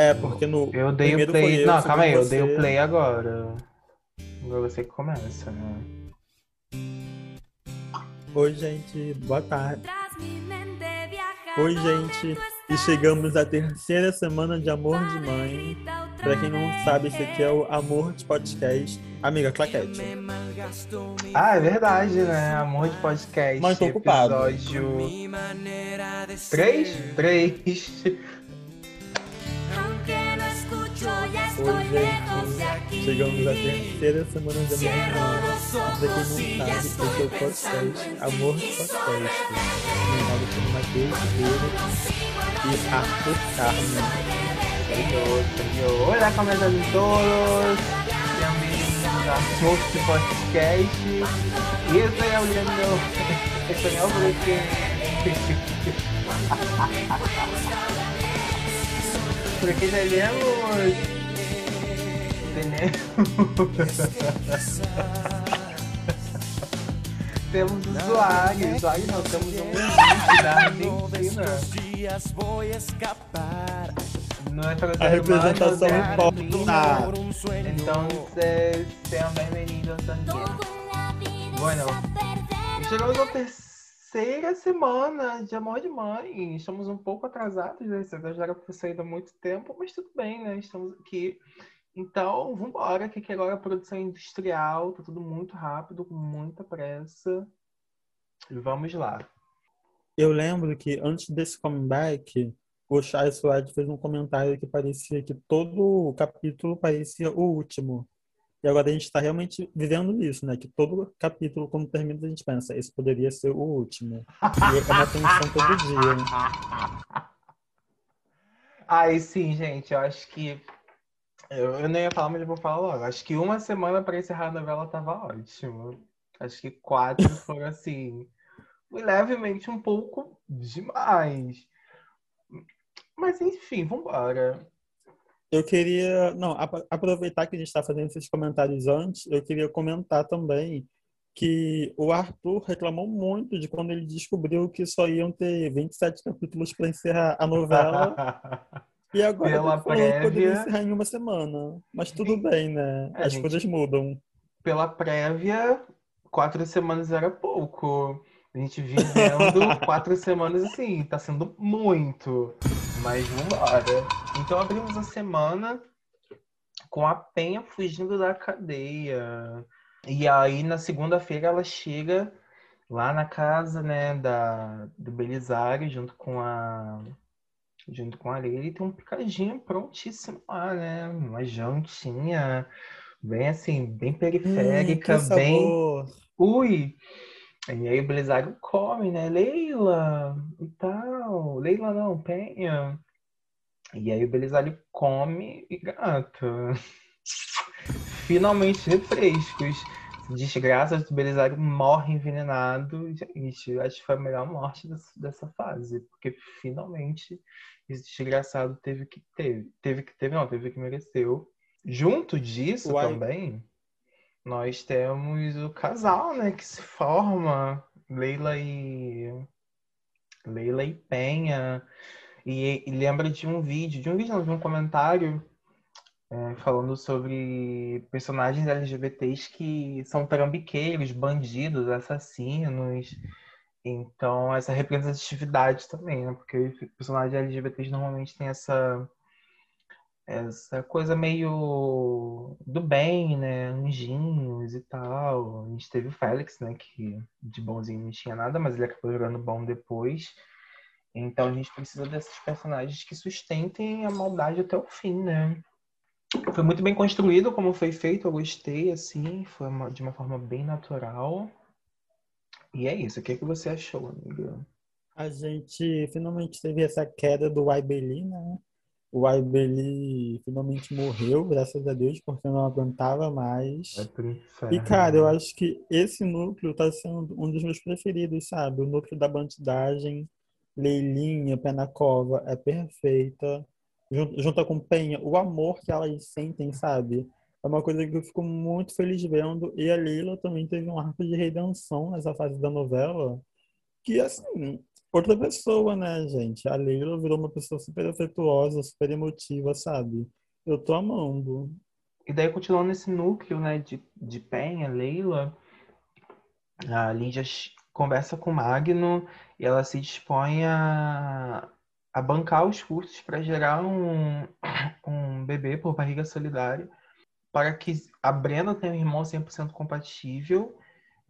É, porque no. Eu dei o play. eu, não, calma aí, eu você. dei o play agora. Agora você que começa, né? Oi, gente, boa tarde. Oi, Oi, gente, e chegamos à terceira semana de Amor de Mãe. Pra quem não sabe, esse aqui é o Amor de Podcast. Amiga Claquete. Ah, é verdade, né? Amor de podcast. Mas tô ocupado. Episódio 3? 3. Oi, gente, chegamos à terceira semana de Amor de Mãe. Pra quem não sabe, esse é o podcast Amor de Podcast. Comentado por Matheus Ribeiro e Arthur senhor. Hola, como están todos? Amor de podcast. Y estoy hablando español porque... Porque tenemos... Tenemos... temos usuário, usuário não, temos um ouvinte da Argentina. voy a escapar. Nuestros A representação sueño. Entonces, sean bienvenidos también. Bueno, chegamos à terceira semana de Amor de Mãe. Estamos um pouco atrasados, né? Já era pra ter saído há muito tempo, mas tudo bem, né? Estamos aqui. Então, vambora, que aqui agora é produção industrial, tá tudo muito rápido, com muita pressa. Vamos lá. Eu lembro que antes desse comeback, o Charles Suárez fez um comentário que parecia que todo o capítulo parecia o último. E agora a gente está realmente vivendo isso, né? Que todo capítulo, quando termina, a gente pensa, esse poderia ser o último. E é uma tensão todo dia. Ai, sim, gente, eu acho que. Eu, eu nem ia falar, mas eu vou falar logo. Acho que uma semana para encerrar a novela tava ótimo. Acho que quatro foram assim. levemente um pouco demais. Mas enfim, vambora. Eu queria, não, ap- aproveitar que a gente está fazendo esses comentários antes, eu queria comentar também que o Arthur reclamou muito de quando ele descobriu que só iam ter 27 capítulos para encerrar a novela. E agora Pela que poderia prévia. encerrar em uma semana. Mas tudo bem, né? É, As gente. coisas mudam. Pela prévia, quatro semanas era pouco. A gente vivendo quatro semanas assim, tá sendo muito. Mas vambora. Então abrimos a semana com a Penha fugindo da cadeia. E aí na segunda-feira ela chega lá na casa, né, da, do Belisário, junto com a junto com a Leila, e tem um picadinho prontíssimo lá, né? Uma jantinha bem assim, bem Hum, periférica, que bem. Ui! E aí o Belisário come, né? Leila e tal. Leila não, Penha. E aí o Belisário come e gata. Finalmente refrescos. Desgraças do Belisário morre envenenado. Gente, acho que foi a melhor morte dessa, fase. Porque finalmente esse desgraçado teve que teve. Teve que teve, não, teve que mereceu. Junto disso Uai. também, nós temos o casal, né, que se forma, Leila e Leila e Penha. E, e lembra de um vídeo, de um vídeo, não, de um comentário é, falando sobre personagens LGBTs que são trambiqueiros, bandidos, assassinos. Então, essa representatividade também, né? Porque personagens LGBTs normalmente têm essa essa coisa meio do bem, né? Anjinhos e tal. A gente teve o Félix, né? Que de bonzinho não tinha nada, mas ele acabou jogando bom depois. Então a gente precisa desses personagens que sustentem a maldade até o fim, né? Foi muito bem construído como foi feito, eu gostei, assim, foi uma- de uma forma bem natural. E é isso, o que, que você achou, amiga? A gente finalmente teve essa queda do Aibeli, né? O Aibeli finalmente morreu, graças a Deus, porque não aguentava mais. Pro E, inferno. cara, eu acho que esse núcleo tá sendo um dos meus preferidos, sabe? O núcleo da bandidagem, Leilinha, Pé na Cova, é perfeita. Jun- Junto com Penha, o amor que elas sentem, sabe? É uma coisa que eu fico muito feliz vendo. E a Leila também teve um arco de redenção nessa fase da novela. Que, assim, outra pessoa, né, gente? A Leila virou uma pessoa super afetuosa, super emotiva, sabe? Eu tô amando. E daí, continuando nesse núcleo, né, de, de Penha, Leila, a Lídia conversa com o Magno e ela se dispõe a, a bancar os custos para gerar um, um bebê por barriga solidária, para que a Brenda tenha um irmão 100% compatível,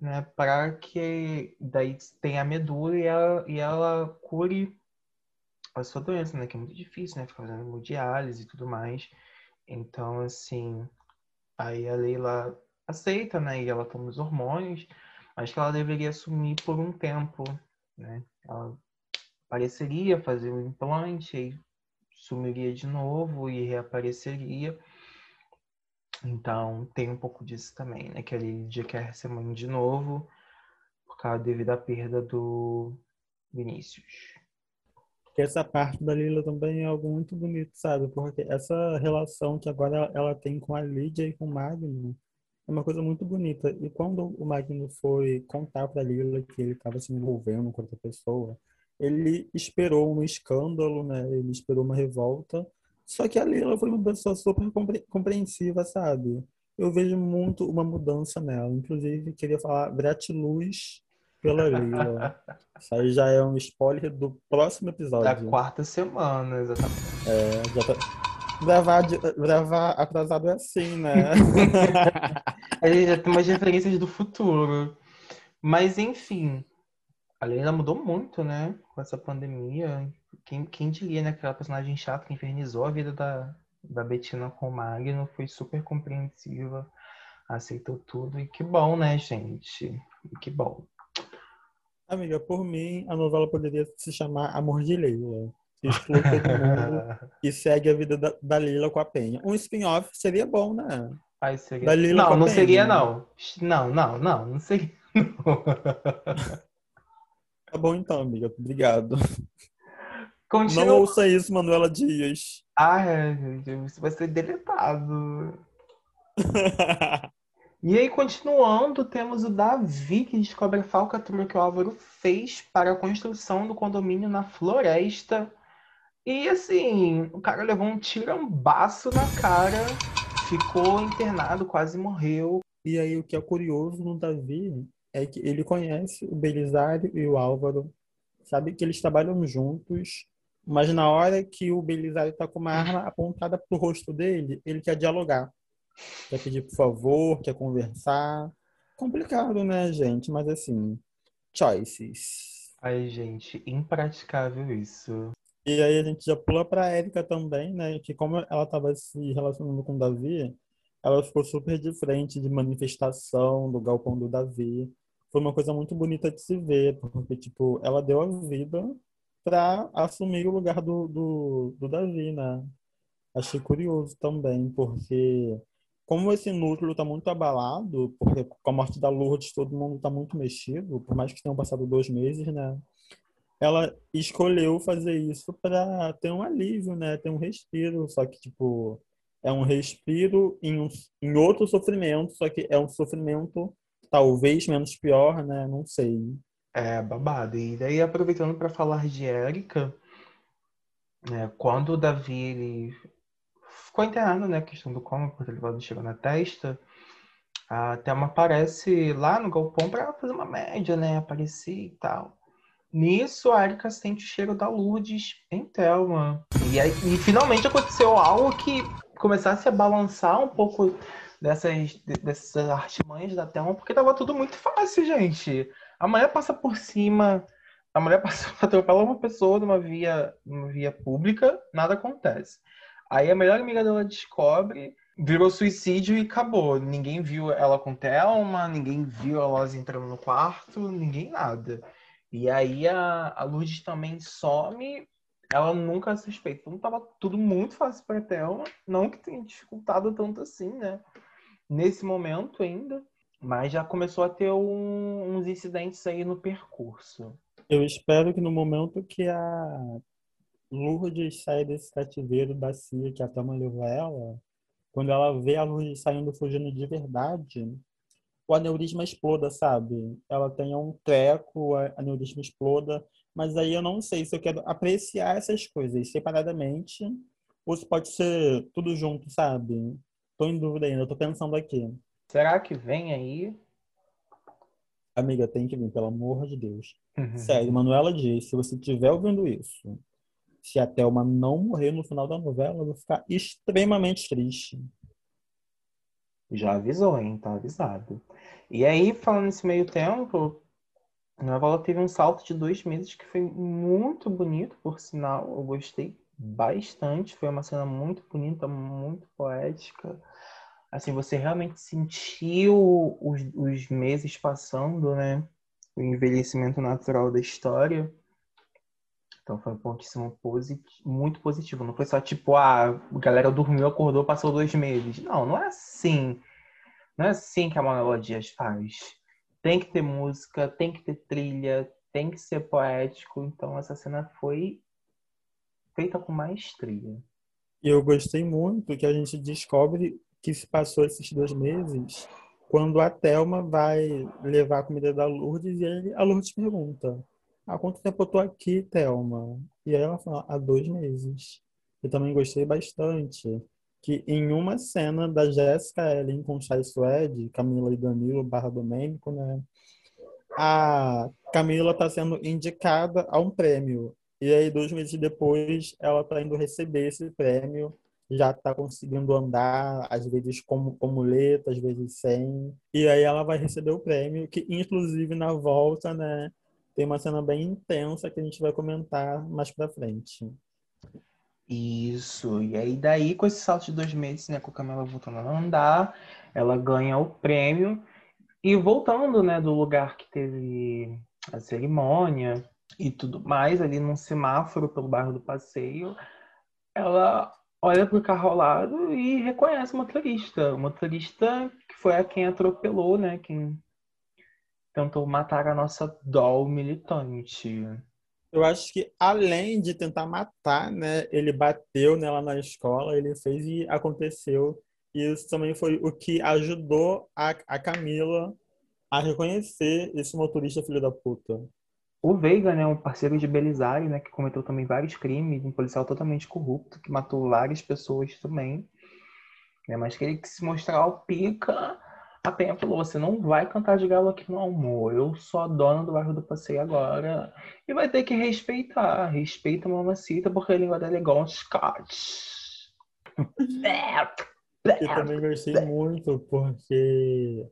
né, para que daí tenha a medula e ela, e ela cure a sua doença, né, que é muito difícil, né, ficar fazendo hemodiálise e tudo mais. Então, assim, aí a Leila aceita, né, e ela toma os hormônios, mas que ela deveria assumir por um tempo, né? Ela pareceria fazer um implante, aí sumiria de novo e reapareceria. Então, tem um pouco disso também, né? Que a Lídia quer ser mãe de novo, por causa devido à perda do Vinícius. Essa parte da Lila também é algo muito bonito, sabe? Porque essa relação que agora ela tem com a Lídia e com o Magno é uma coisa muito bonita. E quando o Magno foi contar pra Lila que ele estava se envolvendo com outra pessoa, ele esperou um escândalo, né? Ele esperou uma revolta. Só que a Lila foi uma pessoa super compre- compreensiva, sabe? Eu vejo muito uma mudança nela. Inclusive, queria falar gratiluz pela Lila. Isso aí já é um spoiler do próximo Da episódio. quarta semana, exatamente. É, já tá... gravar, de- gravar atrasado é assim, né? A gente já tem umas referências do futuro. Mas, enfim, a Leila mudou muito, né? Com essa pandemia. Quem, quem diria, né? Aquela personagem chata que infernizou a vida da, da Bettina com o Magno foi super compreensiva, aceitou tudo. E que bom, né, gente? E que bom. Amiga, por mim, a novela poderia se chamar Amor de Leila. Exclui todo mundo e segue a vida da, da Lila com a Penha. Um spin-off seria bom, né? Ai, seria... Não, não Penha. seria, não. Não, não, não, não seria. não. Tá bom então, amiga. Obrigado. Não Continua. ouça isso, Manuela Dias. Ah, é, isso vai ser deletado. E aí, continuando, temos o Davi que descobre a falcatrua que o Álvaro fez para a construção do condomínio na floresta. E assim, o cara levou um tirambaço na cara, ficou internado, quase morreu. E aí, o que é curioso no Davi é que ele conhece o Belisário e o Álvaro, sabe que eles trabalham juntos, mas na hora que o Belisário tá com uma arma apontada pro rosto dele, ele quer dialogar. Quer pedir por favor, quer conversar. Complicado, né, gente? Mas assim, choices. Ai, gente, impraticável isso. E aí a gente já pula pra Érica também, né? Que como ela tava se relacionando com o Davi, ela ficou super de frente de manifestação do galpão do Davi. Foi uma coisa muito bonita de se ver, porque, tipo, ela deu a vida pra assumir o lugar do, do, do Davi, né? Achei curioso também, porque como esse núcleo tá muito abalado, porque com a morte da Lourdes todo mundo tá muito mexido, por mais que tenham passado dois meses, né? ela escolheu fazer isso para ter um alívio, né? Ter um respiro. Só que, tipo, é um respiro em, um, em outro sofrimento, só que é um sofrimento talvez menos pior, né? Não sei. É babado. E daí, aproveitando para falar de Érica, né, quando o Davi ele ficou internado, né? Questão do coma, por ter levado um na testa. A Thelma aparece lá no galpão para fazer uma média, né? Aparecer e tal. Nisso, a Erika sente o cheiro da Lourdes em Thelma. E, aí, e finalmente aconteceu algo que começasse a balançar um pouco dessas, dessas artimanhas da Thelma, porque tava tudo muito fácil, gente. A mulher passa por cima, a mulher passa atropela uma pessoa numa via, numa via pública, nada acontece. Aí a melhor amiga dela descobre, virou suicídio e acabou. Ninguém viu ela com Thelma, ninguém viu elas entrando no quarto, ninguém nada. E aí a, a Lourdes também some, ela nunca suspeita. Então tava tudo muito fácil para Thelma, não que tenha dificultado tanto assim, né? Nesse momento ainda, mas já começou a ter um- uns incidentes aí no percurso. Eu espero que no momento que a Lourdes sair desse cativeiro da CIA que a Thelma levou ela, quando ela vê a Lourdes saindo fugindo de verdade, o aneurisma exploda, sabe? Ela tenha um treco, o aneurisma exploda, Mas aí eu não sei se eu quero apreciar essas coisas separadamente ou se pode ser tudo junto, sabe? Tô em dúvida ainda, tô pensando aqui. Será que vem aí? Amiga, tem que vir, pelo amor de Deus. Uhum. Sério, Manuela diz, se você estiver ouvindo isso, se a Thelma não morrer no final da novela, eu vou ficar extremamente triste. Já avisou, hein? Tá avisado. E aí, falando nesse meio tempo, a novela teve um salto de dois meses que foi muito bonito, por sinal. Eu gostei bastante. Foi uma cena muito bonita, muito poética. Assim, você realmente sentiu os, os meses passando, né? O envelhecimento natural da história. Então foi um posit... muito positivo. Não foi só tipo, ah, a galera dormiu, acordou, passou dois meses. Não, não é assim. Não é assim que a Manuela faz. Tem que ter música, tem que ter trilha, tem que ser poético. Então essa cena foi feita com maestria. Eu gostei muito que a gente descobre que se passou esses dois meses quando a Thelma vai levar a comida da Lourdes e aí a Lourdes pergunta há quanto tempo eu tô aqui, Thelma? E aí ela fala, há dois meses. Eu também gostei bastante que em uma cena da Jéssica Ellen com Chai Suede, Camila e Danilo barra Domênico, né? A Camila está sendo indicada a um prêmio. E aí, dois meses depois, ela está indo receber esse prêmio. Já está conseguindo andar, às vezes com, com muleta, às vezes sem. E aí ela vai receber o prêmio, que inclusive na volta, né? Tem uma cena bem intensa que a gente vai comentar mais pra frente. Isso. E aí, daí, com esse salto de dois meses, né, com a Camila voltando a andar, ela ganha o prêmio. E voltando, né, do lugar que teve a cerimônia e tudo mais, ali num semáforo pelo bairro do Passeio, ela olha pro carro ao lado e reconhece o motorista. O motorista que foi a quem atropelou, né, quem tentou matar a nossa doll militante. Eu acho que além de tentar matar, né, ele bateu nela na escola, ele fez e aconteceu. E isso também foi o que ajudou a, a Camila a reconhecer esse motorista filho da puta. O Veiga, né, um parceiro de Belisário, né, que cometeu também vários crimes, um policial totalmente corrupto, que matou várias pessoas também. Né, mas que ele que se mostrar o pica, a Penha falou: você não vai cantar de galo aqui no amor. Eu sou a dona do bairro do passeio agora. E vai ter que respeitar. Respeita a mamacita, porque a língua dela é igual um Scott. Eu também gostei muito, porque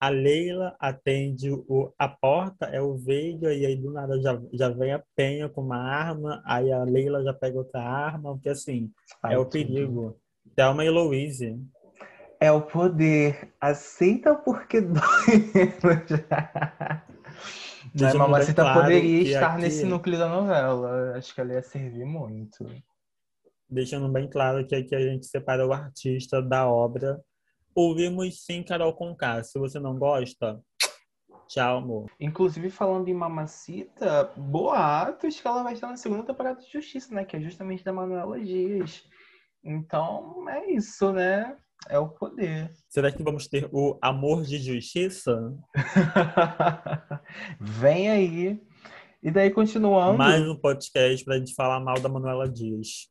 a Leila atende o, a porta, é o Veiga, e aí do nada já, já vem a Penha com uma arma, aí a Leila já pega outra arma, porque assim, Ai, é o perigo. Thelma e Louise. É o poder. Aceita porque dói. Mas Mamacita claro poderia estar aqui... nesse núcleo da novela. Acho que ela ia servir muito. Deixando bem claro que aqui a gente separa o artista da obra. Ouvimos sim Carol Conká. Se você não gosta, tchau, amor. Inclusive, falando em Mamacita, boatos que ela vai estar na segunda temporada de Justiça, né? Que é justamente da Manuela Dias. Então, é isso, né? É o poder. Será que vamos ter o amor de justiça? Vem aí. E daí, continuando. Mais um podcast pra gente falar mal da Manuela Dias.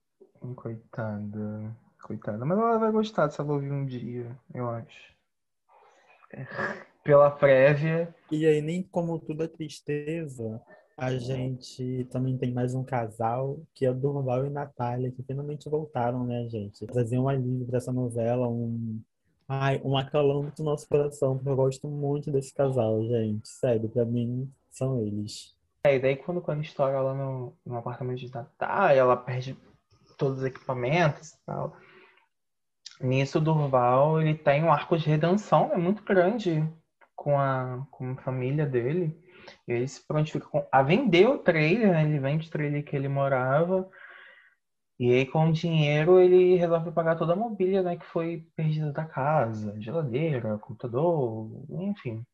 Coitada. Coitada. Mas ela vai gostar ela ouvir um dia, eu acho. Pela prévia. E aí, nem como tudo é tristeza, a gente também tem mais um casal, que é Durval e Natália, que finalmente voltaram, né, gente? Trazer um alívio para essa novela, um, ai, um acalanto no nosso coração, porque eu gosto muito desse casal, gente. Sério, para mim, são eles. É, e daí quando, quando estoura lá no, no apartamento de Natália, ela perde todos os equipamentos e tal. Nisso, Durval, ele tem um arco de redenção, é muito grande com a, com a família dele. Ele se prontifica a vender o trailer, né? Ele vende o trailer que ele morava. E aí, com o dinheiro, ele resolve pagar toda a mobília né, que foi perdida da casa, geladeira, computador, enfim.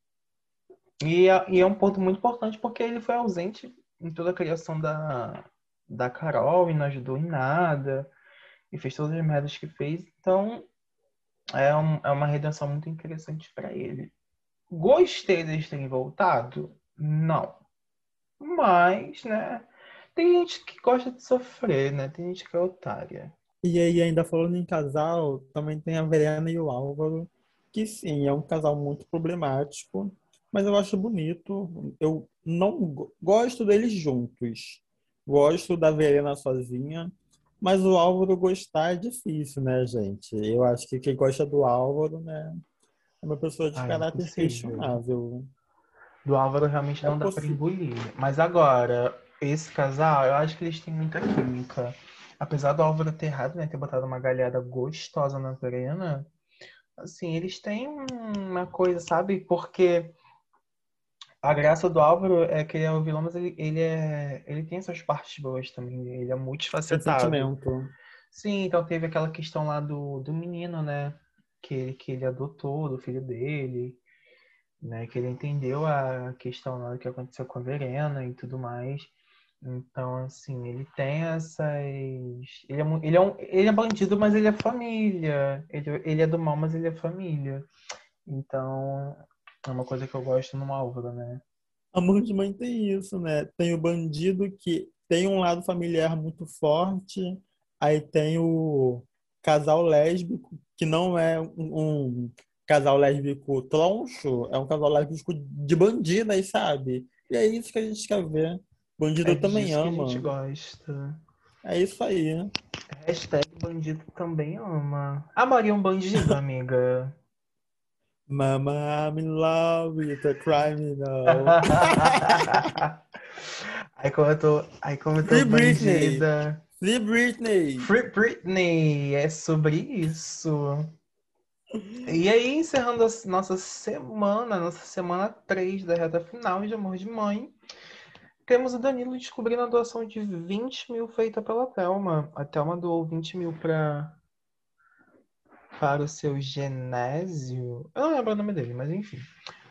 E é, e é um ponto muito importante porque ele foi ausente em toda a criação da, da Carol e não ajudou em nada. E fez todas as merdas que fez. Então, é, um, é uma redenção muito interessante para ele. Gostei deles terem voltado? Não. Mas, né? Tem gente que gosta de sofrer, né? Tem gente que é otária. E aí, ainda falando em casal, também tem a Verena e o Álvaro, que sim, é um casal muito problemático, mas eu acho bonito. Eu não go- gosto deles juntos. Gosto da Verena sozinha, mas o Álvaro gostar é difícil, né, gente? Eu acho que quem gosta do Álvaro, né, é uma pessoa de Ah, é caráter questionável. Do Álvaro realmente É não dá pra possível. engolir. Mas agora, esse casal, eu acho que eles têm muita química. Apesar do Álvaro ter errado, né? Ter botado uma galhada gostosa na Verena, assim, eles têm uma coisa, sabe? Porque a graça do Álvaro é que ele é o vilão, mas ele, ele é. Ele tem suas partes boas também. Ele é multifacetado. sentimento. Sim, então teve aquela questão lá do, do menino, né? Que ele, que ele adotou, do filho dele, né? Que ele entendeu a questão lá do que aconteceu com a Verena e tudo mais. Então, assim, ele tem essas. Ele é, ele é, um, ele é bandido, mas ele é família. Ele, ele é do mal, mas ele é família. Então, é uma coisa que eu gosto no Álvaro, né? Amor de mãe tem isso, né? Tem o bandido que tem um lado familiar muito forte, aí tem o casal lésbico, que não é um, um casal lésbico troncho, é um casal lésbico de bandido aí, sabe? E é isso que a gente quer ver. Bandido É também disso que a ama. gente gosta. É isso aí. Hashtag bandido também ama. Amaria um bandido, amiga. Mama, I'm in love with a criminal. Aí como eu tô, aí como eu tô Free Britney. Free Britney! Free Britney, é sobre isso. E aí, encerrando a nossa semana, nossa semana 3 da reta final de Amor de Mãe, temos o Danilo descobrindo a doação de 20 mil feita pela Thelma. A Thelma doou 20 mil pra, para o seu Genésio. Eu não lembro o nome dele, mas enfim.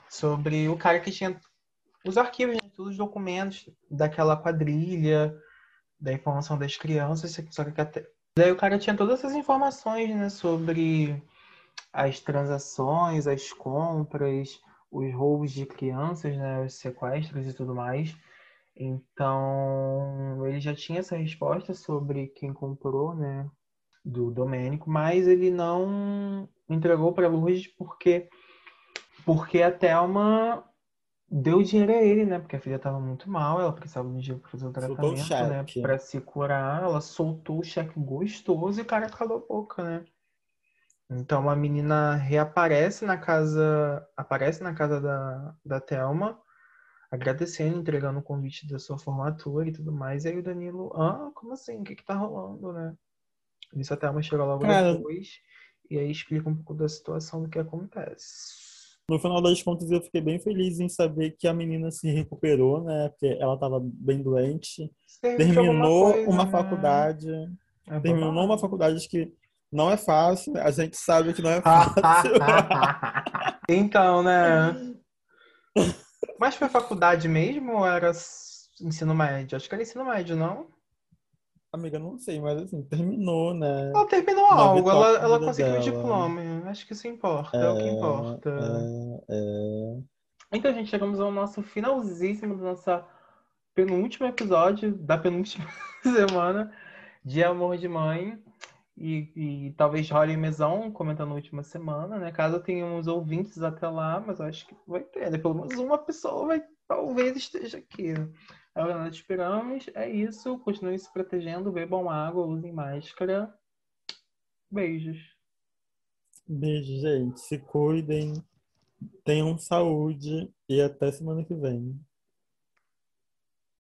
Sobre o cara que tinha os arquivos, né, todos os documentos daquela quadrilha, da informação das crianças, só que até... Daí o cara tinha todas essas informações, né, sobre as transações, as compras, os roubos de crianças, né, os sequestros e tudo mais. Então, ele já tinha essa resposta sobre quem comprou, né, do Domênico, mas ele não entregou para Lourdes porque porque a Thelma deu dinheiro a ele, né? Porque a filha estava muito mal, ela precisava de dinheiro para fazer o Soltou o tratamento, né? Para se curar, ela soltou o cheque gostoso e o cara calou a boca, né? Então a menina reaparece na casa, aparece na casa da, da Thelma, agradecendo, entregando o convite da sua formatura e tudo mais. E aí o Danilo, ah, como assim? O que que tá rolando, né? Isso a Thelma chega logo Cara- depois e aí explica um pouco da situação do que acontece. No final das contas, eu fiquei bem feliz em saber que a menina se recuperou, né? Porque ela estava bem doente. Terminou coisa, uma né? faculdade. É Terminou uma faculdade que não é fácil. A gente sabe que não é fácil. então, né? Mas foi faculdade mesmo ou era ensino médio? Acho que era ensino médio, não? Amiga, não sei, mas assim, terminou, né? Ela terminou Uma algo, ela, na ela conseguiu o dela. diploma. Acho que isso importa, é, o que importa. É, é. Então, gente, chegamos ao nosso finalzíssimo do nosso penúltimo episódio da penúltima semana de Amor de Mãe. E, e talvez role mesão comentando a última semana, né? Caso tenhamos ouvintes até lá, mas eu acho que vai ter, né? Pelo menos uma pessoa vai talvez esteja aqui. É o que nós esperamos. É isso. Continuem se protegendo, bebam água, usem máscara. Beijos. Beijo, gente. Se cuidem. Tenham saúde e até semana que vem.